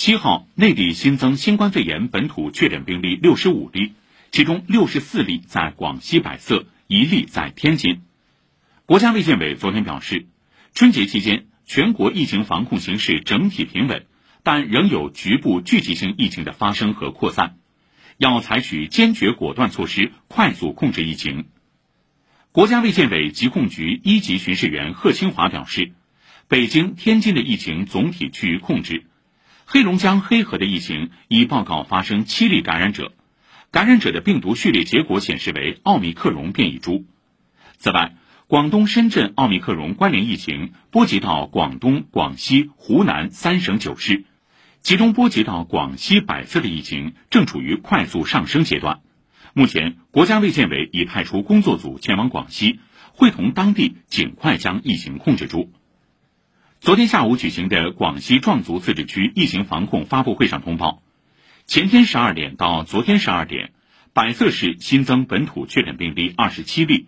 七号，内地新增新冠肺炎本土确诊病例六十五例，其中六十四例在广西百色，一例在天津。国家卫健委昨天表示，春节期间全国疫情防控形势整体平稳，但仍有局部聚集性疫情的发生和扩散，要采取坚决果断措施，快速控制疫情。国家卫健委疾控局一级巡视员贺清华表示，北京、天津的疫情总体趋于控制。黑龙江黑河的疫情已报告发生七例感染者，感染者的病毒序列结果显示为奥密克戎变异株。此外，广东深圳奥密克戎关联疫情波及到广东、广西、湖南三省九市，其中波及到广西百色的疫情正处于快速上升阶段。目前，国家卫健委已派出工作组前往广西，会同当地尽快将疫情控制住。昨天下午举行的广西壮族自治区疫情防控发布会上通报，前天十二点到昨天十二点，百色市新增本土确诊病例二十七例。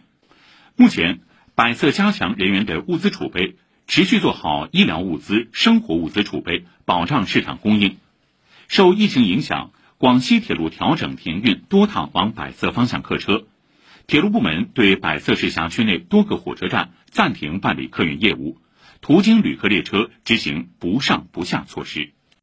目前，百色加强人员的物资储备，持续做好医疗物资、生活物资储备，保障市场供应。受疫情影响，广西铁路调整停运多趟往百色方向客车，铁路部门对百色市辖区内多个火车站暂停办理客运业务。途经旅客列车执行不上不下措施。